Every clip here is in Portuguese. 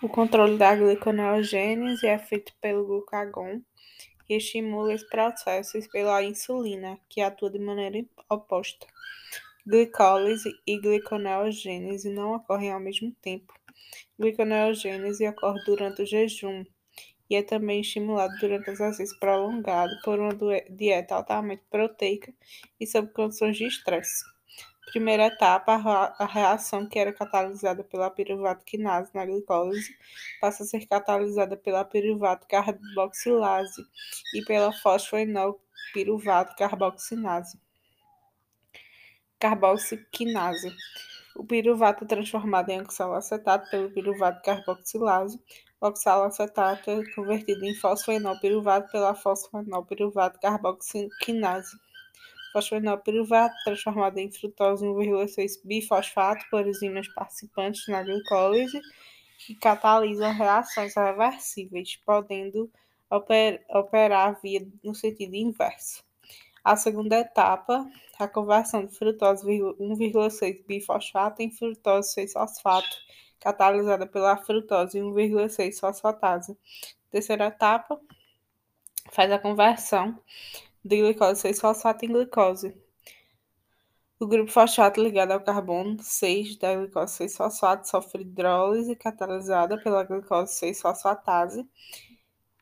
O controle da gliconeogênese é feito pelo glucagon, que estimula esse processo, pela insulina, que atua de maneira oposta. Glicólise e gliconeogênese não ocorrem ao mesmo tempo. Gliconeogênese ocorre durante o jejum e é também estimulado durante o exercício prolongado por uma dieta altamente proteica e sob condições de estresse. Primeira etapa, a reação que era catalisada pela piruvato quinase na glicólise passa a ser catalisada pela piruvato carboxilase e pela fosfoenol piruvato carboxinase. Carboxiquinase. O piruvato é transformado em oxalacetato pelo piruvato carboxilase. O oxalacetato é convertido em fosfoenol piruvato pela fosfoenol piruvato carboxinase fosfenolpiruvato, transformado em frutose 1,6 bifosfato por enzimas participantes na glicólise, que catalisam reações reversíveis, podendo oper operar via no sentido inverso. A segunda etapa, a conversão de frutose 1,6 bifosfato em frutose 6-fosfato, catalisada pela frutose 1,6 fosfatase. Terceira etapa, faz a conversão de glicose 6-fosfato em glicose. O grupo fosfato ligado ao carbono 6 da glicose 6-fosfato sofre hidrólise catalisada pela glicose 6-fosfatase.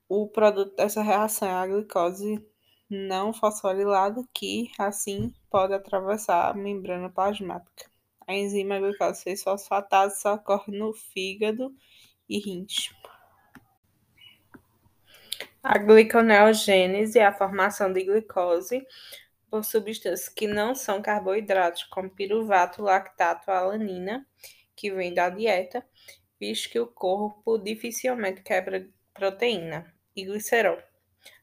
O produto dessa reação é a glicose não fosforilada, que, assim, pode atravessar a membrana plasmática. A enzima glicose 6-fosfatase só ocorre no fígado e rins. A gliconeogênese é a formação de glicose por substâncias que não são carboidratos, como piruvato, lactato, alanina, que vem da dieta, visto que o corpo dificilmente quebra proteína, e glicerol.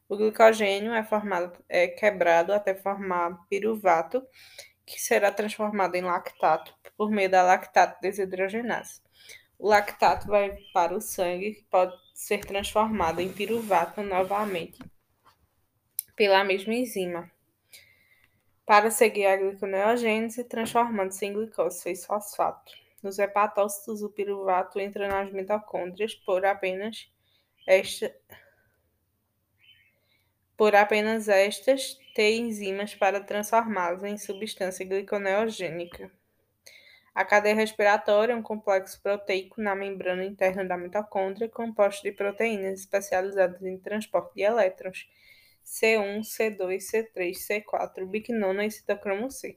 O glicogênio é, formado, é quebrado até formar piruvato, que será transformado em lactato por meio da lactato desidrogenase. O lactato vai para o sangue, que pode ser transformado em piruvato novamente pela mesma enzima, para seguir a gliconeogênese, transformando-se em glicose 6-fosfato. Nos hepatócitos, o piruvato entra nas mitocôndrias por apenas esta por apenas estas ter enzimas para transformá-las em substância gliconeogênica. A cadeia respiratória é um complexo proteico na membrana interna da mitocôndria composto de proteínas especializadas em transporte de elétrons, C1, C2, C3, C4, biquinona e citocromo C.